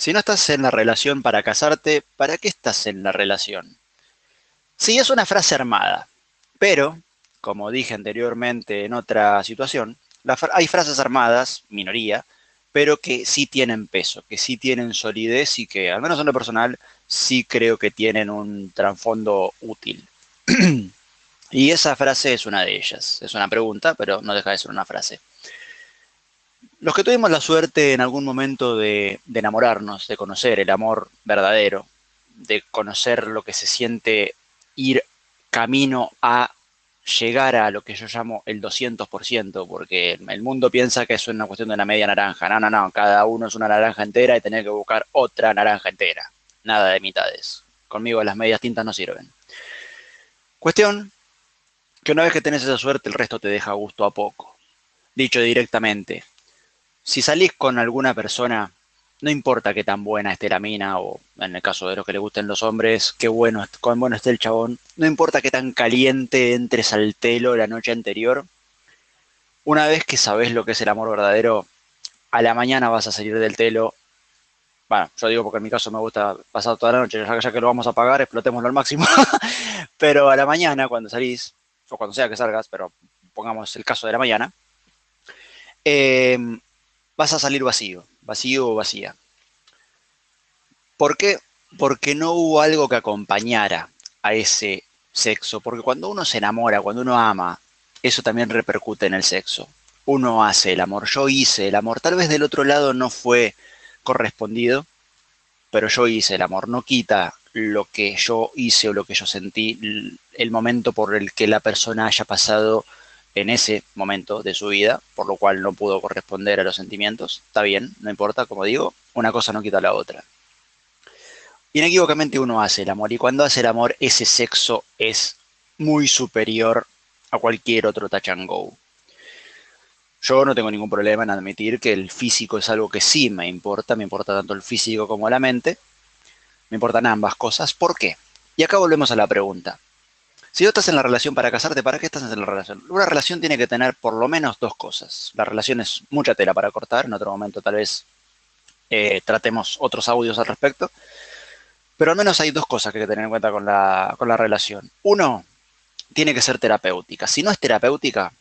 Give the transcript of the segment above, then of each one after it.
Si no estás en la relación para casarte, ¿para qué estás en la relación? Sí, es una frase armada, pero, como dije anteriormente en otra situación, hay frases armadas, minoría, pero que sí tienen peso, que sí tienen solidez y que, al menos en lo personal, sí creo que tienen un trasfondo útil. y esa frase es una de ellas. Es una pregunta, pero no deja de ser una frase. Los que tuvimos la suerte en algún momento de, enamorarnos, de conocer el amor verdadero, de conocer lo que se siente ir camino a llegar a lo que yo llamo el 200%, porque el mundo piensa que es una cuestión de una media naranja. No, no, no, cada uno es una naranja entera y tener que buscar otra naranja entera. Nada de mitades. Conmigo las medias tintas no sirven. Cuestión que una vez que tenés esa suerte, el resto te deja gusto a poco. Dicho directamente, si salís con alguna persona, no importa qué tan buena esté la mina, o en el caso de los que le gusten los hombres, qué bueno, cuán bueno esté el chabón, no importa qué tan caliente entres al telo la noche anterior, una vez que sabes lo que es el amor verdadero, a la mañana vas a salir del telo. Bueno, yo digo porque en mi caso me gusta pasar toda la noche, ya, que lo vamos a pagar, explotémoslo al máximo. pero a la mañana, cuando salís, o cuando sea que salgas, pero pongamos el caso de la mañana, eh, vas a salir vacío, vacío o vacía. ¿Por qué? Porque no hubo algo que acompañara a ese sexo. Porque cuando uno se enamora, cuando uno ama, eso también repercute en el sexo. Uno hace el amor, yo hice el amor. Tal vez del otro lado no fue correspondido, pero yo hice el amor. No quita lo que yo hice o lo que yo sentí, el momento por el que la persona haya pasado en ese momento de su vida, por lo cual no pudo corresponder a los sentimientos. Está bien, no importa, como digo, una cosa no quita la otra. Inequívocamente uno hace el amor y cuando hace el amor ese sexo es muy superior a cualquier otro touch and go. Yo no tengo ningún problema en admitir que el físico es algo que sí me importa, me importa tanto el físico como la mente, me importan ambas cosas. ¿Por qué? Y acá volvemos a la pregunta. Si tú estás en la relación para casarte, ¿para qué estás en la relación? Una relación tiene que tener por lo menos dos cosas. La relación es mucha tela para cortar, en otro momento tal vez eh, tratemos otros audios al respecto. Pero al menos hay dos cosas que hay que tener en cuenta con la, con la relación. Uno, tiene que ser terapéutica. Si no es terapéutica,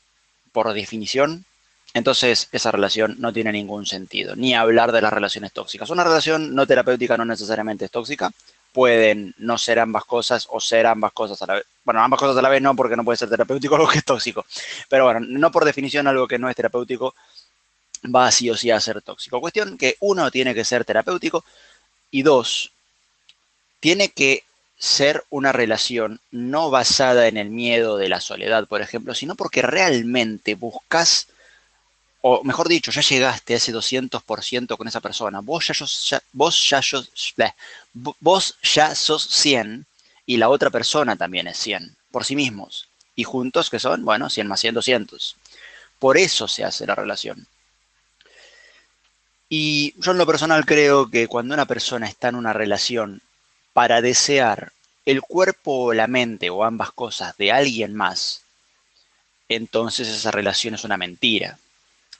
por definición, entonces esa relación no tiene ningún sentido. Ni hablar de las relaciones tóxicas. Una relación no terapéutica no necesariamente es tóxica pueden no ser ambas cosas o ser ambas cosas a la vez. Bueno, ambas cosas a la vez no, porque no puede ser terapéutico algo que es tóxico. Pero bueno, no por definición algo que no es terapéutico va sí o sí a ser tóxico. Cuestión que uno tiene que ser terapéutico y dos, tiene que ser una relación no basada en el miedo de la soledad, por ejemplo, sino porque realmente buscas o mejor dicho, ya llegaste a ese 200% con esa persona, vos ya, ya, vos, ya, vos ya sos 100 y la otra persona también es 100 por sí mismos. Y juntos, que son? Bueno, 100 más 100, 200. Por eso se hace la relación. Y yo en lo personal creo que cuando una persona está en una relación para desear el cuerpo o la mente o ambas cosas de alguien más, entonces esa relación es una mentira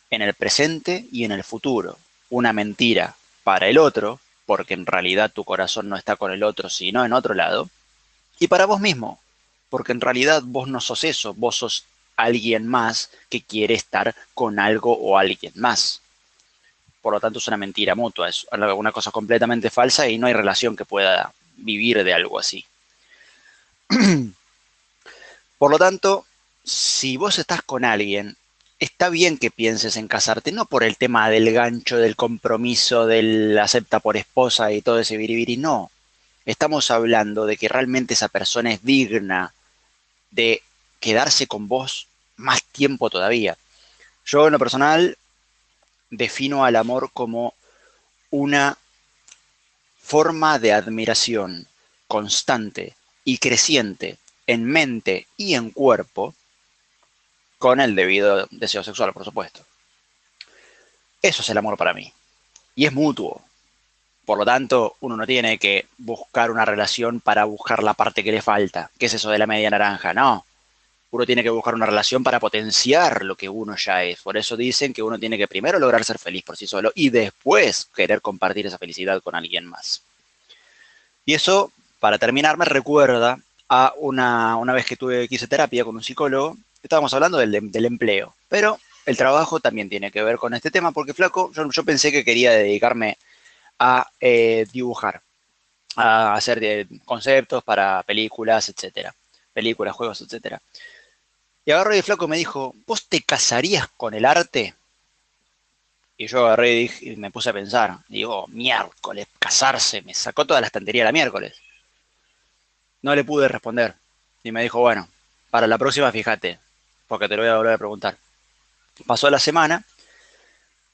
en el presente y en el futuro. Una mentira para el otro, porque en realidad tu corazón no está con el otro, sino en otro lado. Y para vos mismo, porque en realidad vos no sos eso, vos sos alguien más que quiere estar con algo o alguien más. Por lo tanto, es una mentira mutua, es una cosa completamente falsa y no hay relación que pueda vivir de algo así. Por lo tanto, si vos estás con alguien está bien que pienses en casarte, no por el tema del gancho, del compromiso, del acepta por esposa y todo ese biribiri, no. Estamos hablando de que realmente esa persona es digna de quedarse con vos más tiempo todavía. Yo en lo personal defino al amor como una forma de admiración constante y creciente en mente y en cuerpo con el debido deseo sexual, por supuesto. Eso es el amor para mí. Y es mutuo. Por lo tanto, uno no tiene que buscar una relación para buscar la parte que le falta. ¿Qué es eso de la media naranja? No. Uno tiene que buscar una relación para potenciar lo que uno ya es. Por eso dicen que uno tiene que primero lograr ser feliz por sí solo y después querer compartir esa felicidad con alguien más. Y eso, para terminar, me recuerda a una, vez que tuve terapia con un psicólogo, estábamos hablando del, del, empleo, pero el trabajo también tiene que ver con este tema, porque flaco, yo, pensé que quería dedicarme a eh, dibujar, a hacer de conceptos para películas, etcétera, películas, juegos, etcétera. Y agarré y flaco me dijo, ¿vos te casarías con el arte? Y yo agarré y, y me puse a pensar, digo, miércoles, casarse, me sacó toda la estantería la miércoles. No le pude responder. Y me dijo, bueno, para la próxima fíjate, porque te lo voy a volver a preguntar. Pasó la semana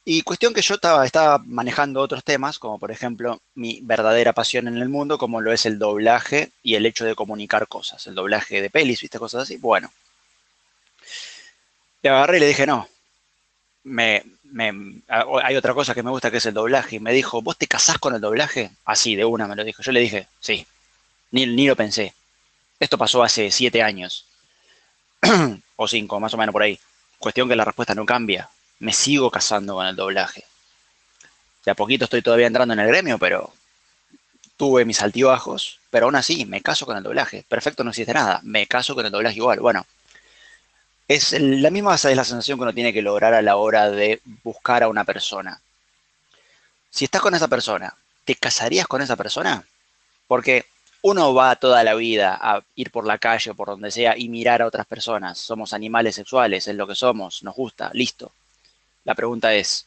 y cuestión que yo estaba, manejando otros temas, como por ejemplo mi verdadera pasión en el mundo, como lo es el doblaje y el hecho de comunicar cosas. El doblaje de pelis, viste, cosas así. Bueno. Le agarré y le dije, no, hay otra cosa que me gusta que es el doblaje. Y me dijo, ¿vos te casás con el doblaje? Así, de una me lo dijo. Yo le dije, sí, ni lo pensé. Esto pasó hace siete años. o cinco, más o menos por ahí. Cuestión que la respuesta no cambia. Me sigo casando con el doblaje. De a poquito estoy todavía entrando en el gremio, pero tuve mis altibajos, pero aún así me caso con el doblaje. Perfecto no existe nada, me caso con el doblaje igual. Bueno, es la misma es la sensación que uno tiene que lograr a la hora de buscar a una persona. Si estás con esa persona, ¿te casarías con esa persona? Porque uno va toda la vida a ir por la calle o por donde sea y mirar a otras personas. Somos animales sexuales, es lo que somos, nos gusta, listo. La pregunta es,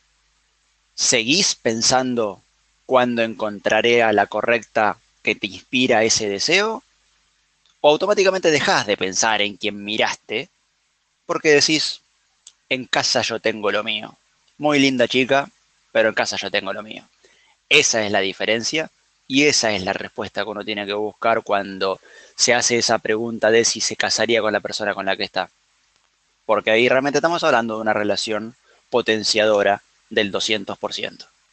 ¿seguís pensando cuándo encontraré a la correcta que te inspira ese deseo? ¿O automáticamente dejás de pensar en quien miraste porque decís, en casa yo tengo lo mío? Muy linda chica, pero en casa yo tengo lo mío. Esa es la diferencia y esa es la respuesta que uno tiene que buscar cuando se hace esa pregunta de si se casaría con la persona con la que está. Porque ahí realmente estamos hablando de una relación potenciadora del 200%.